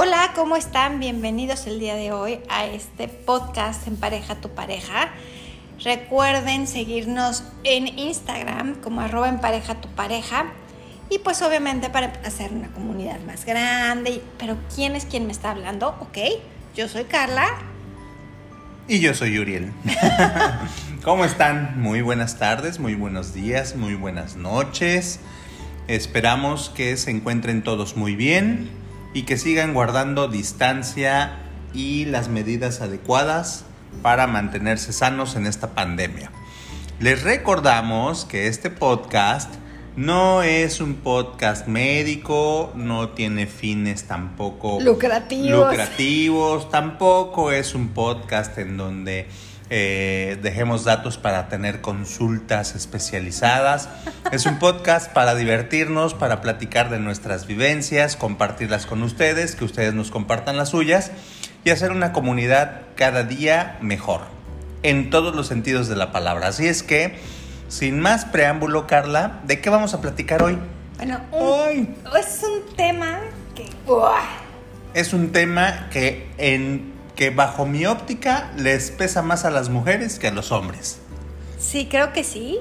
Hola, ¿cómo están? Bienvenidos el día de hoy a este podcast En pareja tu pareja. Recuerden seguirnos en Instagram como arroba en pareja tu pareja. Y pues obviamente para hacer una comunidad más grande. Pero ¿quién es quien me está hablando? Ok, yo soy Carla. Y yo soy Uriel. ¿Cómo están? Muy buenas tardes, muy buenos días, muy buenas noches. Esperamos que se encuentren todos muy bien y que sigan guardando distancia y las medidas adecuadas para mantenerse sanos en esta pandemia. Les recordamos que este podcast no es un podcast médico, no tiene fines tampoco lucrativos. lucrativos, tampoco es un podcast en donde eh, dejemos datos para tener consultas especializadas. Es un podcast para divertirnos, para platicar de nuestras vivencias, compartirlas con ustedes, que ustedes nos compartan las suyas y hacer una comunidad cada día mejor, en todos los sentidos de la palabra. Así es que, sin más preámbulo, Carla, ¿de qué vamos a platicar hoy? Bueno, hoy es un tema que... Es un tema que en que bajo mi óptica les pesa más a las mujeres que a los hombres. Sí, creo que sí.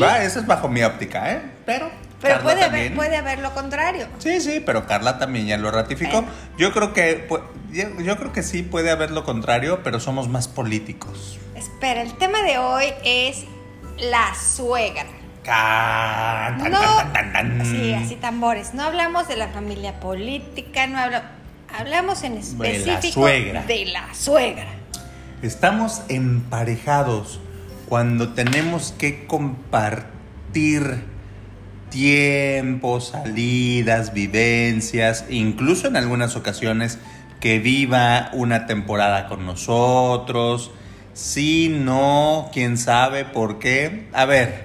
Va, eso es bajo mi óptica, ¿eh? Pero. Pero puede haber, puede haber lo contrario. Sí, sí, pero Carla también ya lo ratificó. Yo creo que yo, creo que sí puede haber lo contrario, pero somos más políticos. Espera, el tema de hoy es la suegra. no, sí, así tambores. No hablamos de la familia política, no hablamos Hablamos en específico de la suegra. De la suegra. Estamos emparejados cuando tenemos que compartir tiempos, salidas, vivencias, incluso en algunas ocasiones que viva una temporada con nosotros. Si no, quién sabe por qué. A ver,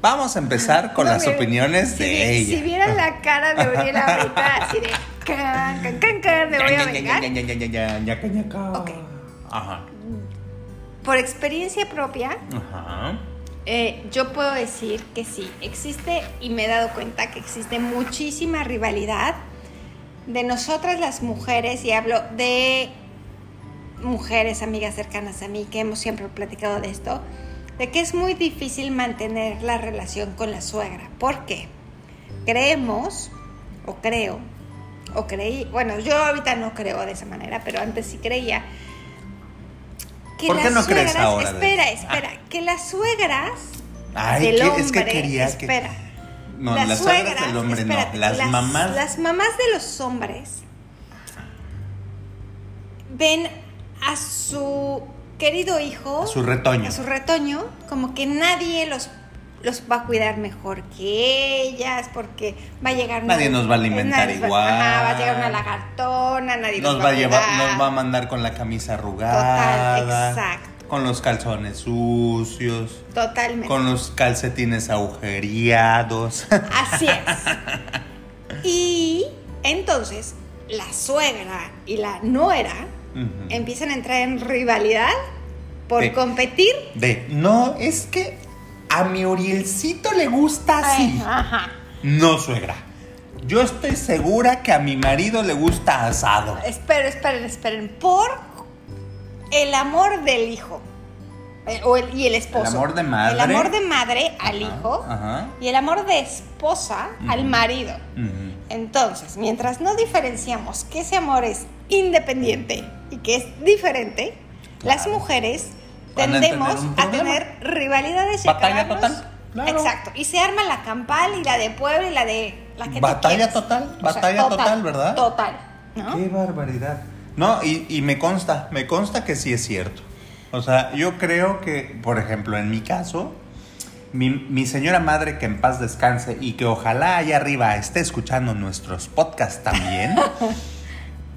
vamos a empezar con las opiniones de ella. Si vieran la cara de Uriel ahorita, así de can, can, can, me voy a vengar. Ok. Ajá. Por experiencia propia, eh, yo puedo decir que sí, existe y me he dado cuenta que existe muchísima rivalidad de nosotras las mujeres, y hablo de mujeres, amigas cercanas a mí, que hemos siempre platicado de esto, de que es muy difícil mantener la relación con la suegra. ¿Por qué? Creemos, o creo, o creí, bueno, yo ahorita no creo de esa manera, pero antes sí creía. Que ¿Por qué no crees ahora? Espera, espera, que las suegras Ay, del hombre, es que quería espera, No, las, suegras, del hombre no, las, mamás. Las mamás de los hombres ven a su querido hijo, a su retoño, a su retoño, como que nadie los los va a cuidar mejor que ellas, porque va a llegar... Nadie nos va a alimentar igual. Ajá, va a llegar una lagartona, nadie nos, va, a llevar, Nos va a mandar con la camisa arrugada. Total, exacto. Con los calzones sucios. Totalmente. Con los calcetines agujereados. Así es. y entonces, la suegra y la nuera empiezan a entrar en rivalidad por competir. De, no, es que a mi Urielcito le gusta así. No, suegra. Yo estoy segura que a mi marido le gusta asado. Esperen, esperen, esperen. Por el amor del hijo. Eh, o el, y el esposo. El amor de madre. El amor de madre al hijo. Y el amor de esposa al marido. Entonces, mientras no diferenciamos que ese amor es independiente y que es diferente, las mujeres tendemos a tener, rivalidades. Batalla total. Exacto. Y se arma la campal y la de Puebla y la de la que Batalla total, batalla total, ¿verdad? Total. Qué barbaridad. No, y, y, me consta, me consta que sí es cierto. O sea, yo creo que, por ejemplo, en mi caso, mi, mi señora madre, que en paz descanse y que ojalá allá arriba esté escuchando nuestros podcasts también.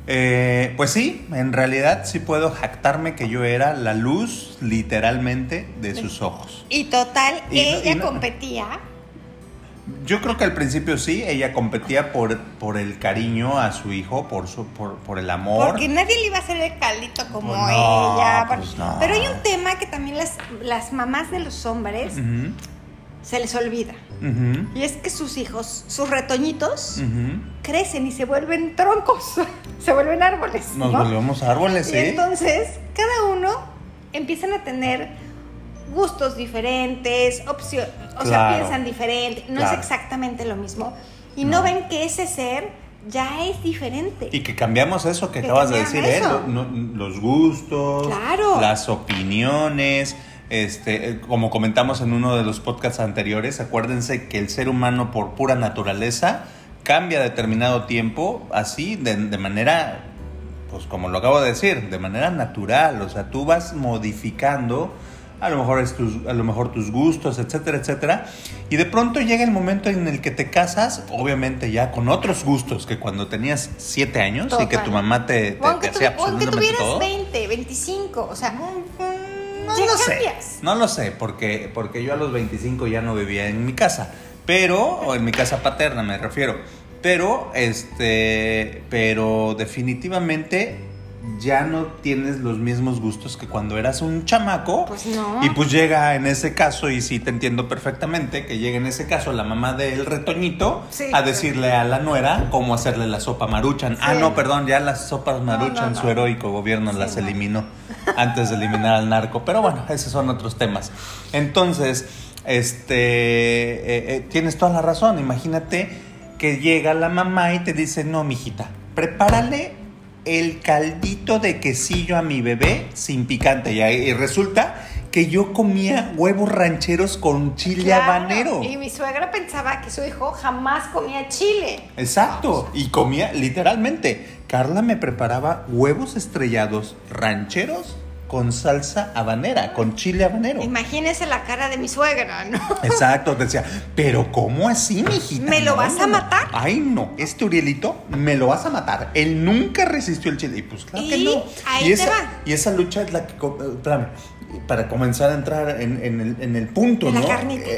Eh, pues sí, en realidad sí puedo jactarme que yo era la luz literalmente de sus ojos. Y total, ella competía. Yo creo que al principio sí, ella competía por, por el cariño a su hijo, por, su, por, el amor. Porque nadie le iba a hacer el calito como pues ella. Pues Pero hay un tema que también las, las mamás de los hombres se les olvida. Y es que sus hijos, sus retoñitos, crecen y se vuelven troncos, se vuelven árboles. Nos volvemos árboles, sí. Y entonces, cada uno empiezan a tener gustos diferentes, opciones, o sea, piensan diferente, no es exactamente lo mismo. Y no. ven que ese ser ya es diferente. Y que cambiamos eso que, acabas de decir, ¿eh? los gustos, las opiniones. Este, eh, como comentamos en uno de los podcasts anteriores, acuérdense que el ser humano por pura naturaleza cambia determinado tiempo así, de, de manera, pues como lo acabo de decir, de manera natural. O sea, tú vas modificando a lo mejor, es tus, a lo mejor tus gustos, etcétera, etcétera. Y de pronto llega el momento en el que te casas, obviamente ya con otros gustos que cuando tenías 7 años y que tu mamá te, te, aunque hacía absolutamente Aunque tuvieras 20, 25, o sea... No, lo sé, no lo sé, porque, porque yo a los 25 ya no vivía en mi casa, pero, o en mi casa paterna me refiero, pero, este, pero definitivamente ya no tienes los mismos gustos que cuando eras un chamaco. Pues no. Y pues llega en ese caso, y sí te entiendo perfectamente, que llega en ese caso la mamá del retoñito a decirle a la nuera cómo hacerle la sopa maruchan. Ah, no, perdón, ya las sopas maruchan su heroico gobierno las eliminó antes de eliminar al narco. Pero bueno, esos son otros temas. Entonces, este, eh, eh, tienes toda la razón. Imagínate que llega la mamá y te dice, no, mijita, prepárale el caldito de quesillo a mi bebé sin picante. Y, resulta que yo comía huevos rancheros con chile habanero. Y mi suegra pensaba que su hijo jamás comía chile. Exacto. Y comía literalmente. Carla me preparaba huevos estrellados rancheros con salsa habanera, con chile habanero. Imagínese la cara de mi suegra, ¿no? Exacto, decía, pero ¿cómo así, mijita? ¿Me lo vas a matar? Ay, no, este Urielito me lo vas a matar. Él nunca resistió el chile. Y pues claro que no. Ahí y esa, va. Y esa lucha es la que, espérame, para comenzar a entrar en, el, en el, punto, ¿no?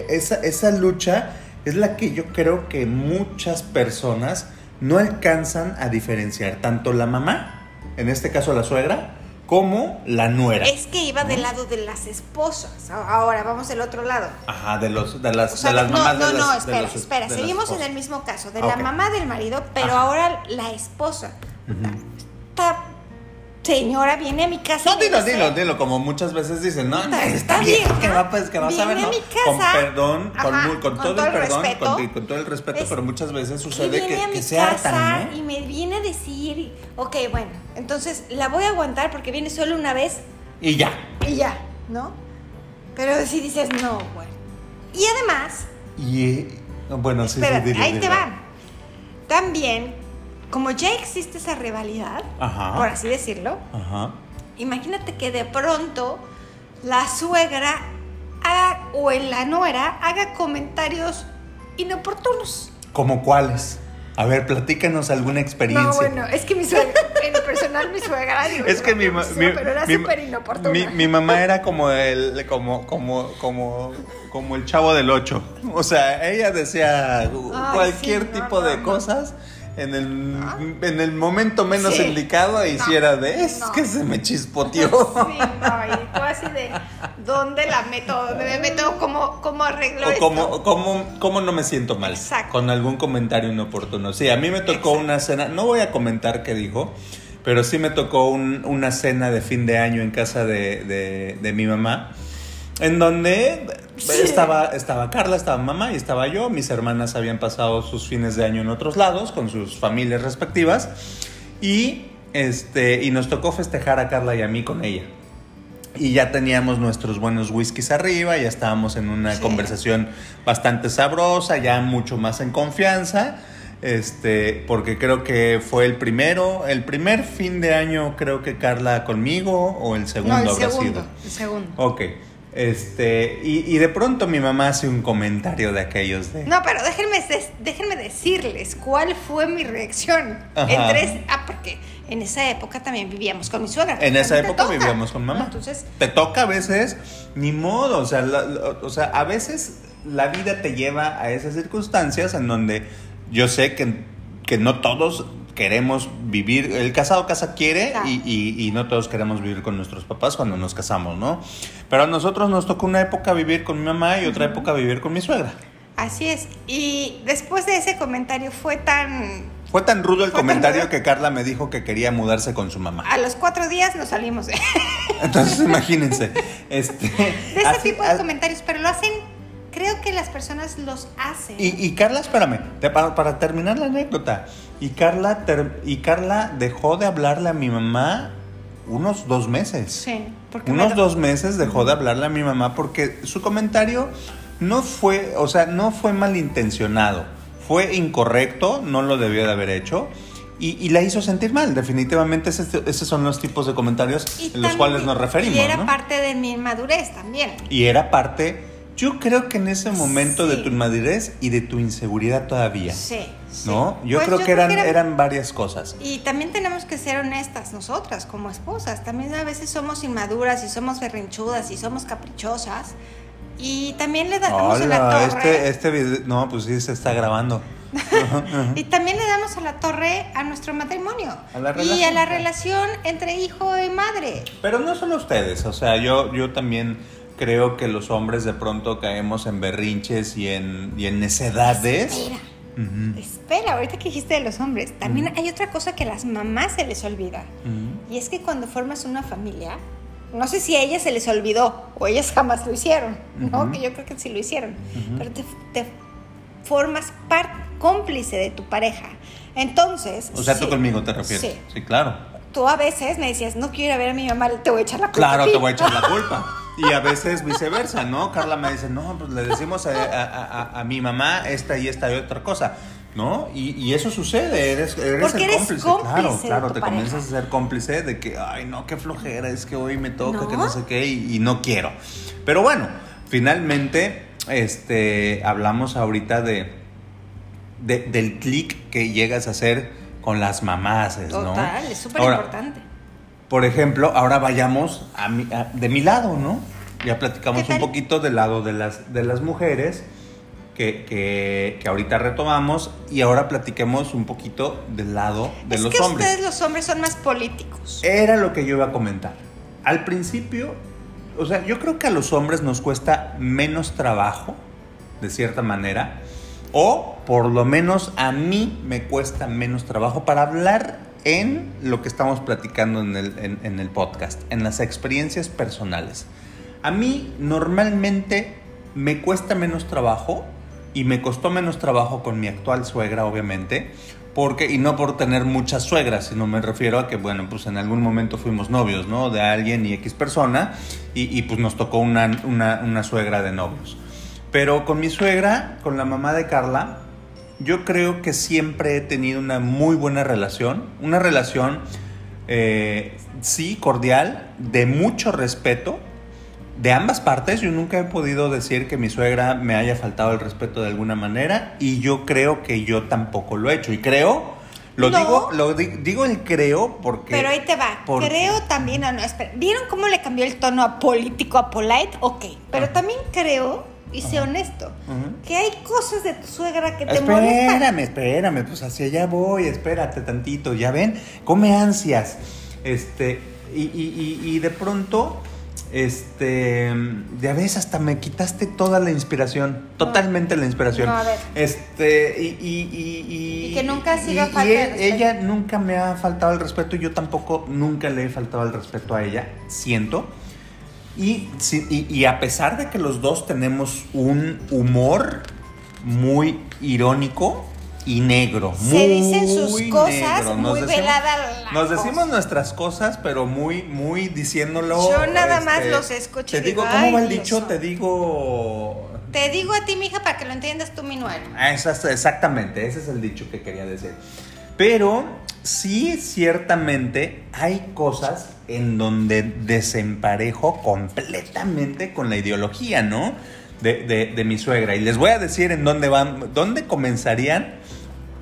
Esa, esa lucha es la que yo creo que muchas personas no alcanzan a diferenciar. Tanto la mamá, en este caso la suegra, como la nuera. Es que iba del lado de las esposas. Ahora vamos del otro lado. Ajá, de los de las, de las mamás no, de No, no, espera, espera. Seguimos en el mismo caso, de la mamá del marido, pero ahora la esposa. Está señora, viene a mi casa. No, dilo, dilo, dilo, como muchas veces dicen, no, está, bien, que, va, pues, que vas a ver, ¿no? Con perdón, con, todo, el perdón, con, todo el respeto, pero muchas veces sucede que, que se hartan, Y me viene a decir, ok, bueno, entonces la voy a aguantar porque viene solo una vez. Y ya. Y ya, ¿no? Pero si dices, no, bueno. Y además. Y, bueno, sí, sí, ahí te van. También como ya existe esa rivalidad, por así decirlo, imagínate que de pronto la suegra o en la nuera haga comentarios inoportunos. ¿Como cuáles? A ver, platícanos alguna experiencia. No, bueno, es que mi suegra, en personal mi suegra, digo, es que mi, mi, pero era súper inoportuna. Mi, mi, mamá era como el, como, como, como, como el chavo del ocho. O sea, ella decía cualquier tipo de cosas en el, en el momento menos indicado hiciera de es que se me chispoteó. Sí, no, y tú así de ¿dónde la meto? ¿Dónde me meto? ¿Cómo, cómo arreglo o cómo, cómo, cómo, no me siento mal? Exacto. Con algún comentario inoportuno. Sí, a mí me tocó una cena, no voy a comentar qué dijo, pero sí me tocó un, una cena de fin de año en casa de, de, de mi mamá en donde estaba, estaba Carla, estaba mamá y estaba yo. Mis hermanas habían pasado sus fines de año en otros lados con sus familias respectivas. Y, este, y nos tocó festejar a Carla y a mí con ella. Y ya teníamos nuestros buenos whiskies arriba, ya estábamos en una conversación bastante sabrosa, ya mucho más en confianza. Este, porque creo que fue el primero, el primer fin de año creo que Carla conmigo o el segundo no, el segundo, El segundo. Ok. Este, y, de pronto mi mamá hace un comentario de aquellos de... No, pero déjenme, déjenme decirles cuál fue mi reacción. En ah, porque en esa época también vivíamos con mi suegra. En esa época vivíamos con mamá. Entonces... Te toca a veces, ni modo, o sea, o sea, a veces la vida te lleva a esas circunstancias en donde yo sé que, que no todos queremos vivir, el casado casa quiere y, no todos queremos vivir con nuestros papás cuando nos casamos, ¿no? Pero a nosotros nos tocó una época vivir con mi mamá y otra época vivir con mi suegra. Así es. Y después de ese comentario fue tan fue tan rudo el comentario que Carla me dijo que quería mudarse con su mamá. A los cuatro días nos salimos. Entonces imagínense. Este, de ese tipo de comentarios, pero lo hacen, creo que las personas los hacen. Y, Carla, espérame, para, terminar la anécdota. Y Carla, y Carla dejó de hablarle a mi mamá unos dos meses. Sí. Porque unos dos meses dejó de hablarle a mi mamá porque su comentario no fue, o sea, no fue malintencionado fue incorrecto, no lo debió de haber hecho. Y, la hizo sentir mal. Definitivamente esos son los tipos de comentarios en los cuales nos referimos. Y era parte de mi inmadurez también. Y era parte, yo creo que en ese momento de tu inmadurez y de tu inseguridad todavía. Sí. ¿No? Yo, pues creo, que eran, eran varias cosas. Y también tenemos que ser honestas nosotras como esposas. También a veces somos inmaduras y somos berrinchudas y somos caprichosas. Y también le damos a la torre. Este, este video, no, pues sí se está grabando. y también le damos a la torre a nuestro matrimonio. y a la relación entre hijo y madre. Pero no solo ustedes, o sea, yo, yo también creo que los hombres de pronto caemos en berrinches y en, y en necedades. Espera. Espera, ahorita que dijiste de los hombres, también hay otra cosa que a las mamás se les olvida. Y es que cuando formas una familia, no sé si a ellas se les olvidó o ellas jamás lo hicieron, ¿no? Que yo creo que sí lo hicieron. Pero te, formas parte cómplice de tu pareja. Entonces. O sea, tú conmigo te refieres. Sí. sí. claro. Tú a veces me decías, no quiero ir a ver a mi mamá, te voy a echar la culpa. Claro, te voy a echar la culpa. Y a veces viceversa, ¿no? Carla me dice, no, pues le decimos a, a mi mamá esta y esta y otra cosa. ¿No? Y, eso sucede, eres, eres el cómplice. Claro, claro, te comienzas a ser cómplice de que, ay, no, qué flojera, es que hoy me toca, que no sé qué, y, no quiero. Pero bueno, finalmente, este, hablamos ahorita de, del clic que llegas a hacer con las mamás, ¿no? Total, es súper importante. Por ejemplo, ahora vayamos a de mi lado, ¿no? Ya platicamos un poquito del lado de las, de las mujeres que, que, ahorita retomamos y ahora platiquemos un poquito del lado de los hombres. Ustedes los hombres son más políticos. Era lo que yo iba a comentar. Al principio, o sea, yo creo que a los hombres nos cuesta menos trabajo, de cierta manera, o por lo menos a mí me cuesta menos trabajo para hablar en lo que estamos platicando en el, en el podcast, en las experiencias personales. A mí normalmente me cuesta menos trabajo y me costó menos trabajo con mi actual suegra, obviamente, porque, y no por tener muchas suegras, sino me refiero a que, bueno, pues en algún momento fuimos novios, ¿no? De alguien y X persona, y, pues nos tocó una, una, suegra de novios. Pero con mi suegra, con la mamá de Carla, yo creo que siempre he tenido una muy buena relación, una relación, eh, sí, cordial, de mucho respeto, de ambas partes, yo nunca he podido decir que mi suegra me haya faltado el respeto de alguna manera y yo creo que yo tampoco lo he hecho. Y creo, lo digo, lo digo el creo porque... Pero ahí te va, creo también, no, no, espera, ¿vieron cómo le cambió el tono a político a polite? Ok, pero también creo, y sé honesto, que hay cosas de tu suegra que te espérame, molestan. Espérame, espérame, pues hacia allá voy, espérate tantito, ya ven, come ansias. Este, y, y, y de pronto este, ya ves, hasta me quitaste toda la inspiración, totalmente la inspiración. a ver. Este, y, y, y, que nunca sido falta Ella nunca me ha faltado el respeto, yo tampoco nunca le he faltado el respeto a ella, siento. Y, y, a pesar de que los dos tenemos un humor muy irónico, y negro. Se dicen sus cosas muy velada. Nos decimos nuestras cosas, pero muy, muy diciéndolo. Yo nada más este, los escucho. Te digo, ¿cómo va el dicho? Te digo. Te digo a ti, mija, para que lo entiendas tú, mi nuero. Exactamente, ese es el dicho que quería decir. Pero sí, ciertamente hay cosas en donde desemparejo completamente con la ideología, ¿no? De, de, de, mi suegra. Y les voy a decir en dónde van, dónde comenzarían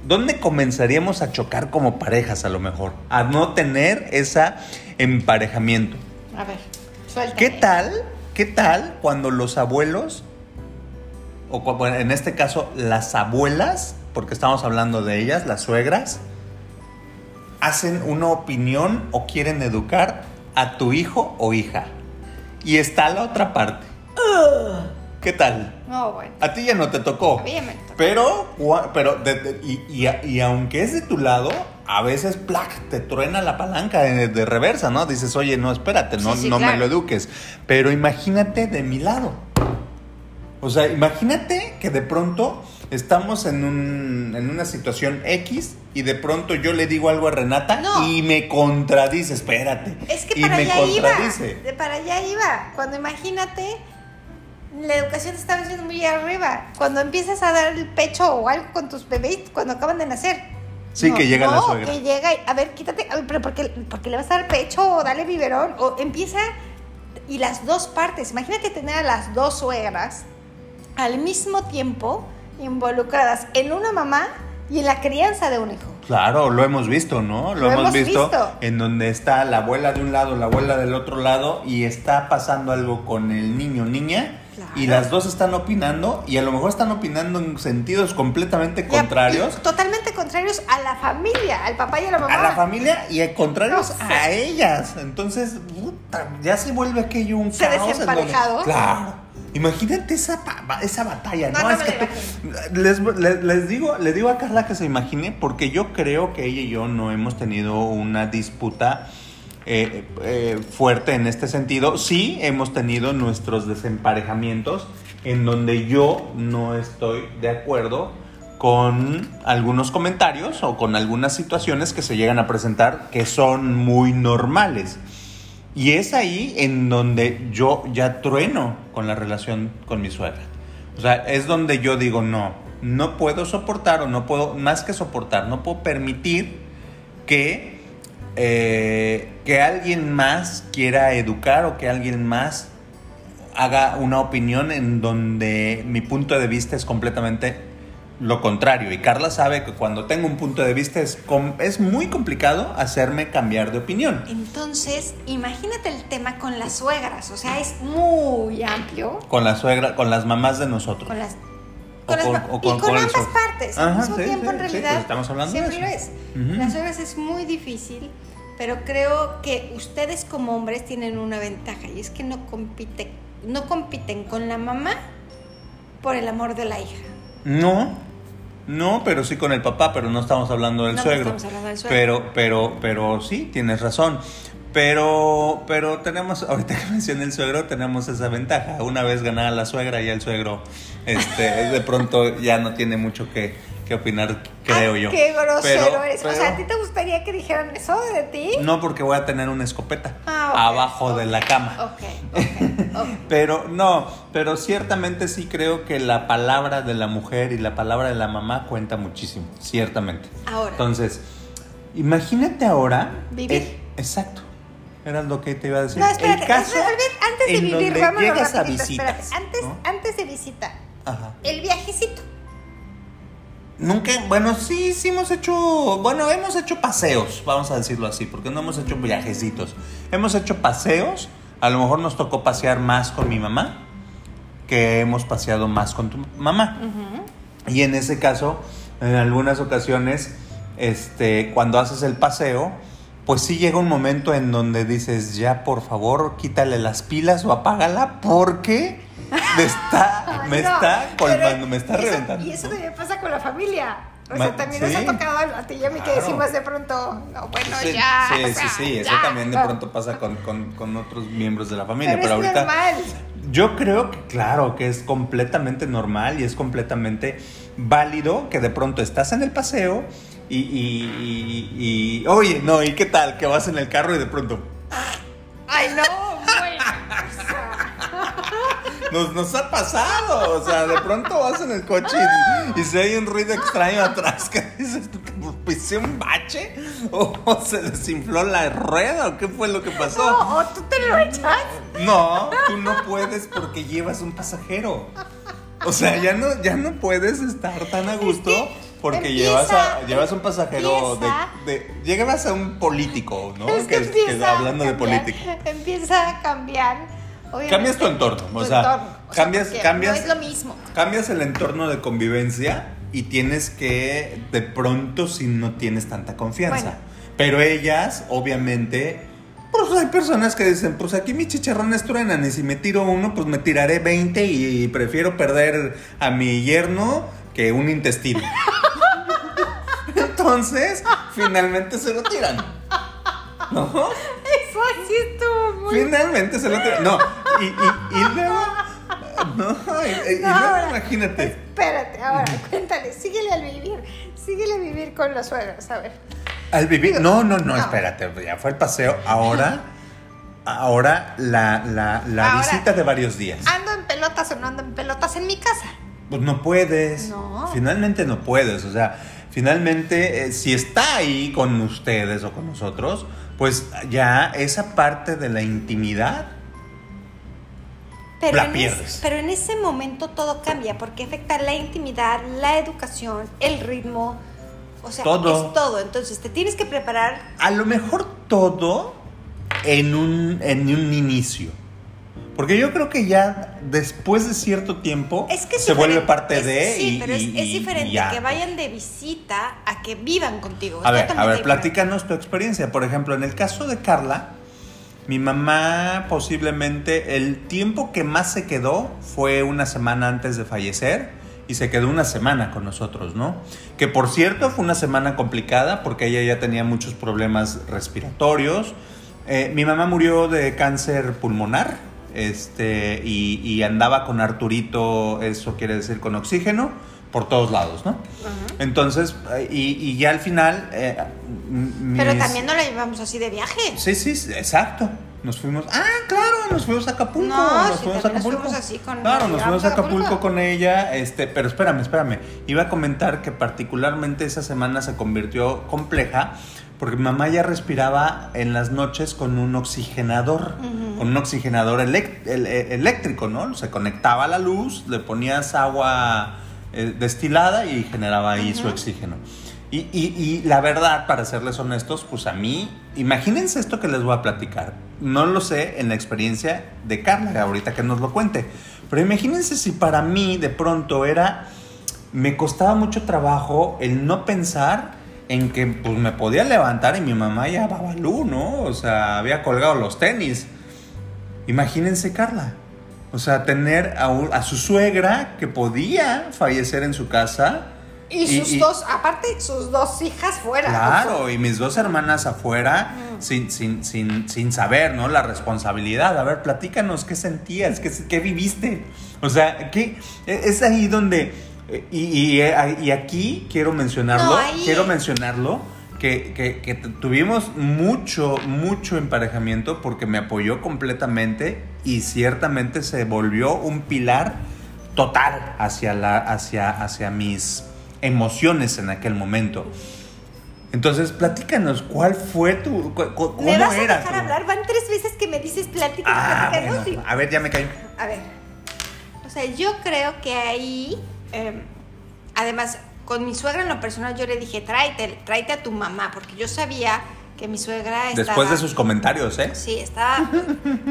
¿dónde comenzaríamos a chocar como parejas a lo mejor? A no tener ese emparejamiento. A ver, suéltame. ¿Qué tal? ¿Qué tal cuando los abuelos, o en este caso las abuelas, porque estamos hablando de ellas, las suegras, hacen una opinión o quieren educar a tu hijo o hija? Y está la otra parte. ¿Qué tal? No, bueno. A ti ya no te tocó. A mí ya me tocó. Pero, pero de- de- y, y- y aunque es de tu lado, a veces plac, te truena la palanca de, de reversa, ¿no? Dices, oye, no, espérate, no, Sí, sí, no me lo eduques. Pero imagínate de mi lado. O sea, imagínate que de pronto estamos en, un, en una situación X y de pronto yo le digo algo a Renata No. y me contradice, espérate. Es que y para me allá contradice. iba. Para allá iba. Cuando imagínate, la educación te está yendo muy arriba. Cuando empiezas a dar el pecho o algo con tus bebés cuando acaban de nacer. Sí, que llega la no, suegra. que llega y, a ver, quítate, a ver, pero ¿por qué, por qué le vas a dar pecho o dale biberón? O empieza, y las dos partes, imagínate tener a las dos suegras al mismo tiempo involucradas en una mamá y en la crianza de un hijo. Claro, lo hemos visto, ¿no? Lo, Lo hemos, hemos visto, visto. en donde está la abuela de un lado, la abuela del otro lado y está pasando algo con el niño niña Claro. y las dos están opinando y a lo mejor están opinando en sentidos completamente contrarios y totalmente contrarios a la familia, al papá y a la mamá. a la familia y contrarios No sé. a ellas. Entonces, puta, ya se vuelve aquello un Se caos. en donde- desemparejado. Claro. Imagínate esa, esa batalla, ¿no? No, no Es me que la tú- les, les- les digo, le digo a Carla que se imagine porque yo creo que ella y yo no hemos tenido una disputa eh, eh, fuerte en este sentido. Sí, hemos tenido nuestros desemparejamientos en donde yo no estoy de acuerdo con algunos comentarios o con algunas situaciones que se llegan a presentar que son muy normales. Y es ahí en donde yo ya trueno con la relación con mi suegra. O sea, es donde yo digo, no, no puedo soportar o no puedo, más que soportar, no puedo permitir que, eh, que alguien más quiera educar o que alguien más haga una opinión en donde mi punto de vista es completamente lo contrario. Y Carla sabe que cuando tengo un punto de vista es, es muy complicado hacerme cambiar de opinión. Entonces, imagínate el tema con las suegras, o sea, es muy amplio. Con la suegra, con las mamás de nosotros. Con las, con las o y con- ambas partes. Al Ajá, mismo sí, tiempo, sí, en sí, realidad, pues estamos hablando de siempre lo es. Las suegras es muy difícil, pero creo que ustedes como hombres tienen una ventaja y es que no compiten, no compiten con la mamá por el amor de la hija. No, no, pero sí con el papá, pero no estamos hablando del No, no suegro. estamos hablando del suegro. Pero, pero, pero sí, tienes razón. Pero, pero tenemos, ahorita que mencioné el suegro, tenemos esa ventaja. Una vez ganada la suegra, ya el suegro, este, de pronto ya no tiene mucho que, que opinar, creo Ay, yo. Qué grosero Pero- eres. o pero- sea, ¿a ti te gustaría que dijeran eso de ti? No, porque voy a tener una escopeta Ah, abajo de la cama. Ok, ok. Pero no, pero ciertamente sí creo que la palabra de la mujer y la palabra de la mamá cuenta muchísimo, ciertamente. Ahora. Entonces, imagínate ahora. Vivir. eh, exacto. Era lo que te iba a decir. No, espérate, El caso espérate, antes de vivir, vámonos llegas a rapidito, visitas. espérate. Antes, ¿no? antes de visita, Ajá. el viajecito. Nunca, bueno, sí, sí hemos hecho, bueno, hemos hecho paseos, vamos a decirlo así, porque no hemos hecho viajecitos. Hemos hecho paseos, a lo mejor nos tocó pasear más con mi mamá, que hemos paseado más con tu mamá. Y en ese caso, en algunas ocasiones, este, cuando haces el paseo, pues sí llega un momento en donde dices, ya por favor, quítale las pilas o apágala, porque me está, Ay, me no, está colmando, me está eso- reventando. Y eso también pasa con la familia. O sea, también nos ha tocado a ti y a mí que decimos de pronto, no, bueno, Sí, ya. sí, o sí, sea, sí, eso ya, también de pronto pasa con, con- con otros miembros de la familia, Pero, pero, es ahorita normal. yo creo que claro, que es completamente normal y es completamente válido que de pronto estás en el paseo y, y- y- y- oye, no, ¿y qué tal? Que vas en el carro y de pronto Ay, no, nos, nos ha pasado, o sea, de pronto vas en el coche y, y se oye un ruido extraño atrás que dices, ¿tú qué, ¿pisé un bache? ¿O se desinfló la rueda? ¿O qué fue lo que pasó? no, o tú te lo echas. No, tú no puedes porque llevas un pasajero. O sea, ya no, ya no puedes estar tan a gusto porque empieza- llevas, a, llevas un pasajero empieza- de, de- Llevas a un político, ¿no? Es que, Que- empieza hablando de política. Empieza a cambiar. Obviamente, Cambias tu entorno, o sea, entorno, o sea, cambias- cambias- No es lo mismo. Cambias el entorno de convivencia y tienes que, de pronto, si no tienes tanta confianza. Bueno. Pero ellas, obviamente, pues pues hay personas que dicen, pues aquí mis chicharrones truenan y si me tiro uno, pues me tiraré 20 y prefiero perder a mi yerno que un intestino. Entonces, finalmente se lo tiran. ¿No? Eso sí estuvo muy... Finalmente se lo tiran. No, y, y, y luego... No, y, y No, luego ahora, imagínate. Espérate, ahora, cuéntale, síguele al vivir, síguele a vivir con los suegros, a ver. Al vivir. No, no, no, No. espérate, ya fue el paseo. Ahora, ahora la, la, la Ahora- visita de varios días. ¿Ando en pelotas o no ando en pelotas en mi casa? Pues no puedes. No. Finalmente no puedes. O sea, finalmente, eh, si está ahí con ustedes o con nosotros, pues ya esa parte de la intimidad. Pero, La en pierdes. ese, pero en ese momento todo cambia porque afecta la intimidad, la educación, el ritmo, o sea, Todo. es todo. Entonces te tienes que preparar. A lo mejor todo en un, en un inicio. Porque yo creo que ya después de cierto tiempo Es que es se vuelve parte es- de. Sí, y- pero es, y- es diferente y que vayan de visita a que vivan contigo. es A ver, a ver, diferente. platícanos tu experiencia. Por ejemplo, en el caso de Carla, mi mamá posiblemente el tiempo que más se quedó fue una semana antes de fallecer y se quedó una semana con nosotros, ¿no? Que por cierto fue una semana complicada porque ella ya tenía muchos problemas respiratorios. Eh, mi mamá murió de cáncer pulmonar este, y, y andaba con Arturito, eso quiere decir con oxígeno, por todos lados, ¿no? Entonces, y, y ya al final... eh, m- Pero también no la llevamos así de viaje. Sí, sí, sí, exacto. Nos fuimos... Ah, claro, nos fuimos a Acapulco. No, nos sí, fuimos a nos Acapulco. fuimos así con- Claro, nos fuimos a Acapulco. Acapulco con ella. Este, pero espérame, espérame. Iba a comentar que particularmente esa semana se convirtió compleja porque mi mamá ya respiraba en las noches con un oxigenador, con un oxigenador el- eléctrico, ¿no? Se conectaba a la luz, le ponías agua eh, destilada y generaba ahí su oxígeno. Y, y- y la verdad, para serles honestos, pues a mí, imagínense esto que les voy a platicar. No lo sé en la experiencia de Carla, ahorita que nos lo cuente. Pero imagínense si para mí de pronto era, me costaba mucho trabajo el no pensar en que pues me podía levantar y mi mamá ya babalú, ¿no? O sea, había colgado los tenis. Imagínense Carla. O sea, tener a, un- a su suegra que podía fallecer en su casa. Y sus y- dos, aparte, sus dos hijas fuera. Claro, y mis dos hermanas afuera Mm. sin, sin, sin, sin saber, ¿no? La responsabilidad. A ver, platícanos, ¿qué sentías? ¿Qué, qué viviste? O sea, ¿qué? es ahí donde... eh, Y, y, eh, y aquí quiero mencionarlo, No, ahí- quiero mencionarlo, que, que- que t- tuvimos mucho, mucho emparejamiento porque me apoyó completamente y ciertamente se volvió un pilar total hacia, la, hacia, hacia mis emociones en aquel momento. Entonces, platícanos, ¿cuál fue tu... cu- cu- ¿Cómo ¿Me vas a era dejar tu- hablar? Van tres veces que me dices plática, Ah, plática, ¿no? bueno, Sí. a ver, ya me caí. A ver, o sea, yo creo que ahí, eh, además, con mi suegra en lo personal, yo le dije, tráete, tráete a tu mamá, porque yo sabía que mi suegra estaba... Después de sus comentarios, ¿eh? Sí, estaba,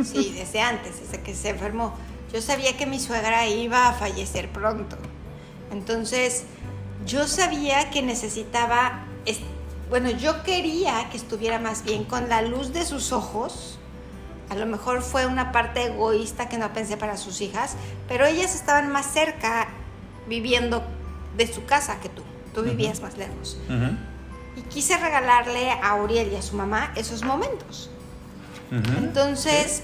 sí, desde antes, desde que se enfermó. Yo sabía que mi suegra iba a fallecer pronto. Entonces, yo sabía que necesitaba, es- bueno, yo quería que estuviera más bien con la luz de sus ojos. A lo mejor fue una parte egoísta que no pensé para sus hijas, pero ellas estaban más cerca viviendo de su casa que tú. Tú vivías más lejos. Y quise regalarle a Uriel y a su mamá esos momentos. Entonces.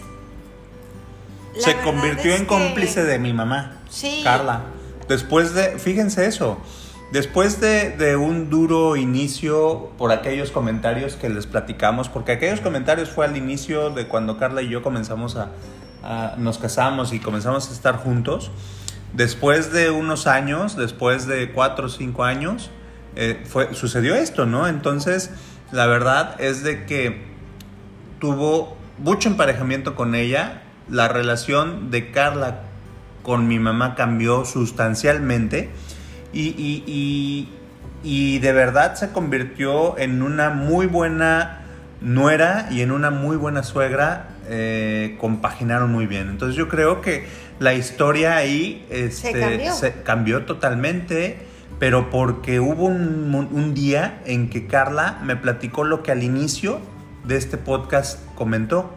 Se convirtió en que- cómplice de mi mamá, Sí. Carla. Después de, fíjense eso, después de, de un duro inicio por aquellos comentarios que les platicamos, porque aquellos comentarios fue al inicio de cuando Carla y yo comenzamos a, a- nos casamos y comenzamos a estar juntos. Después de unos años, después de cuatro o cinco años, eh, fue, sucedió esto, ¿no? Entonces, la verdad es de que tuvo mucho emparejamiento con ella. La relación de Carla con mi mamá cambió sustancialmente y, y- y- y de verdad se convirtió en una muy buena nuera y en una muy buena suegra. Eh, compaginaron muy bien. Entonces yo creo que la historia ahí este, cambió. se cambió totalmente, pero porque hubo un, un día en que Carla me platicó lo que al inicio de este podcast comentó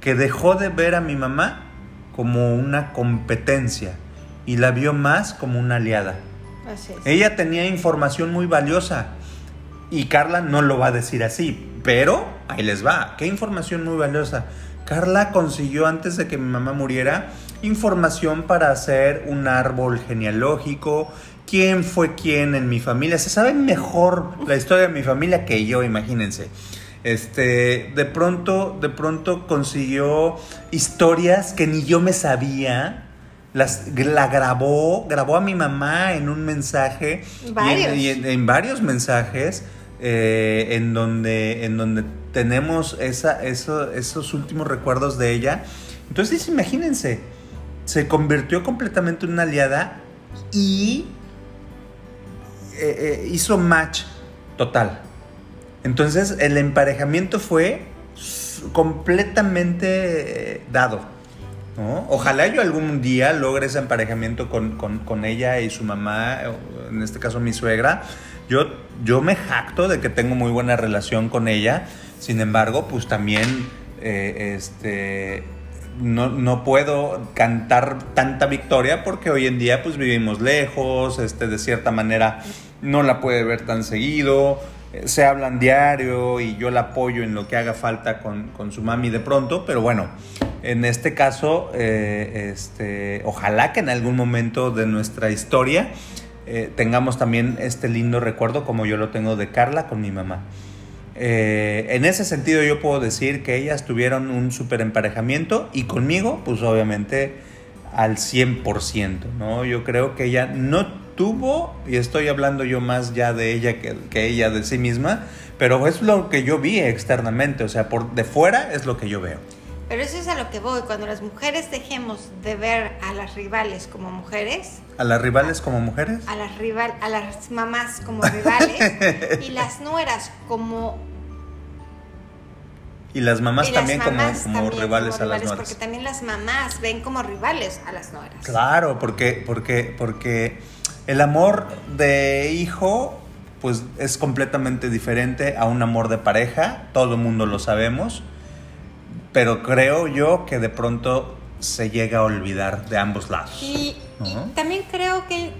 que dejó de ver a mi mamá como una competencia y la vio más como una aliada. Ella tenía información muy valiosa y Carla no lo va a decir así, pero ahí les va. ¿Qué información muy valiosa? Carla consiguió antes de que mi mamá muriera información para hacer un árbol genealógico, quién fue quién en mi familia. Se sabe mejor la historia de mi familia que yo, imagínense. Este, de pronto, de pronto consiguió historias que ni yo me sabía. Las, la grabó, grabó a mi mamá en un mensaje. Y en, varios mensajes. Eh, en, donde, en donde tenemos esos últimos recuerdos de ella. Entonces, imagínense, se convirtió completamente en una aliada y eh, eh, hizo match total. Entonces el emparejamiento fue completamente eh, dado. Ojalá yo algún día logre ese emparejamiento con, ella y su mamá, en este caso mi suegra. Yo, yo me jacto de que tengo muy buena relación con ella, sin embargo, pues también este, no, no, puedo cantar tanta victoria porque hoy en día pues vivimos lejos, este, de cierta manera no la puede ver tan seguido, eh, se hablan diario y yo la apoyo en lo que haga falta con, su mami de pronto, pero bueno, en este caso, eh, este, ojalá que en algún momento de nuestra historia eh, tengamos también este lindo recuerdo como yo lo tengo de Carla con mi mamá. Eh, en ese sentido yo puedo decir que ellas tuvieron un súper emparejamiento y conmigo, pues obviamente al 100%, ¿no? Yo creo que ella no tuvo, y estoy hablando yo más ya de ella que, que ella de sí misma, pero es lo que yo vi externamente, o sea, por de fuera es lo que yo veo. Pero eso es a lo que voy, cuando las mujeres dejemos de ver a las rivales como mujeres. ¿A las rivales como mujeres? A las, rival, a las mamás como rivales y las nueras como... Y las mamás también como, como rivales a las nueras. Porque también las mamás ven como rivales a las nueras. Claro, porque, porque, porque el amor de hijo pues es completamente diferente a un amor de pareja, todo el mundo lo sabemos pero creo yo que de pronto se llega a olvidar de ambos lados. Y, también creo que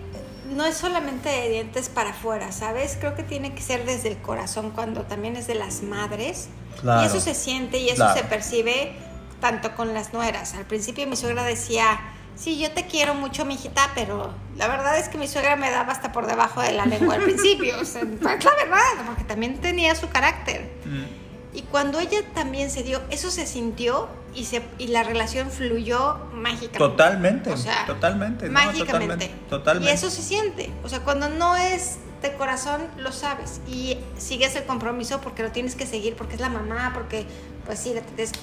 no es solamente de dientes para afuera, ¿sabes? Creo que tiene que ser desde el corazón cuando también es de las madres. y eso se siente y eso se percibe tanto con las nueras. Al principio mi suegra decía, sí, yo te quiero mucho, mi hijita, pero la verdad es que mi suegra me daba hasta por debajo de la lengua al principio. O sea, es la verdad, porque también tenía su carácter. Mm. Y cuando ella también se dio, eso se sintió y, se, y la relación fluyó mágicamente. Totalmente, o sea, totalmente. Mágicamente. totalmente. Y eso se siente. O sea, cuando no es de corazón, lo sabes. Y sigues el compromiso porque lo tienes que seguir, porque es la mamá, porque pues sí,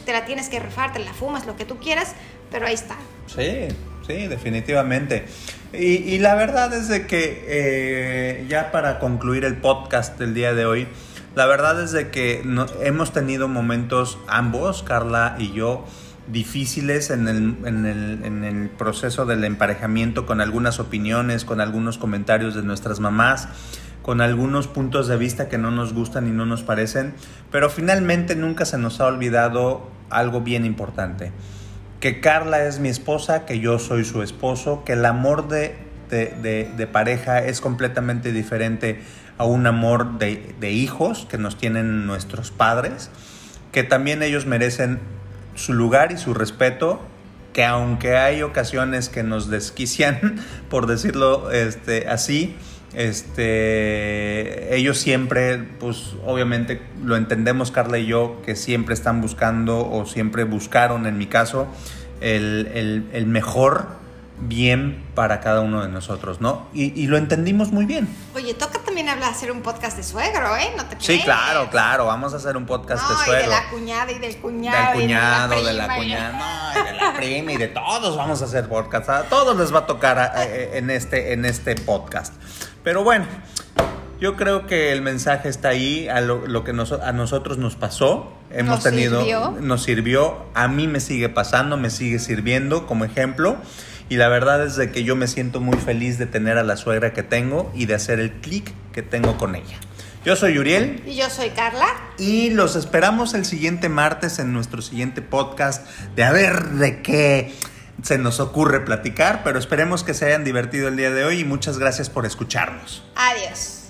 te, la tienes que refar, te la fumas, lo que tú quieras, pero ahí está. Sí, sí, definitivamente. Y, y la verdad es de que eh, ya para concluir el podcast del día de hoy, la verdad es de que hemos tenido momentos ambos, Carla y yo, difíciles en el, proceso del emparejamiento con algunas opiniones, con algunos comentarios de nuestras mamás, con algunos puntos de vista que no nos gustan y no nos parecen, pero finalmente nunca se nos ha olvidado algo bien importante, que Carla es mi esposa, que yo soy su esposo, que el amor de, de pareja es completamente diferente a un amor de, hijos que nos tienen nuestros padres, que también ellos merecen su lugar y su respeto, que aunque hay ocasiones que nos desquician, por decirlo este, así, este, ellos siempre, pues obviamente lo entendemos Carla y yo, que siempre están buscando o siempre buscaron, en mi caso, el, el, el mejor bien para cada uno de nosotros, ¿no? Y, lo entendimos muy bien. Oye, toca también hablar, hacer un podcast de suegro, ¿eh? No te Sí, claro, claro, vamos a hacer un podcast de suegro. Y de la cuñada y del cuñado. Del cuñado, de la, cuñada, no, de la prima y de todos vamos a hacer podcast. A todos les va a tocar eh, en, este, en este podcast. Pero bueno, yo creo que el mensaje está ahí, a lo, que a nosotros nos pasó. Hemos nos tenido, sirvió. nos sirvió, a mí me sigue pasando, me sigue sirviendo como ejemplo. Y la verdad es de que yo me siento muy feliz de tener a la suegra que tengo y de hacer el clic que tengo con ella. Yo soy Uriel. Y yo soy Carla. Y los esperamos el siguiente martes en nuestro siguiente podcast de a ver de qué se nos ocurre platicar, pero esperemos que se hayan divertido el día de hoy y muchas gracias por escucharnos. Adiós.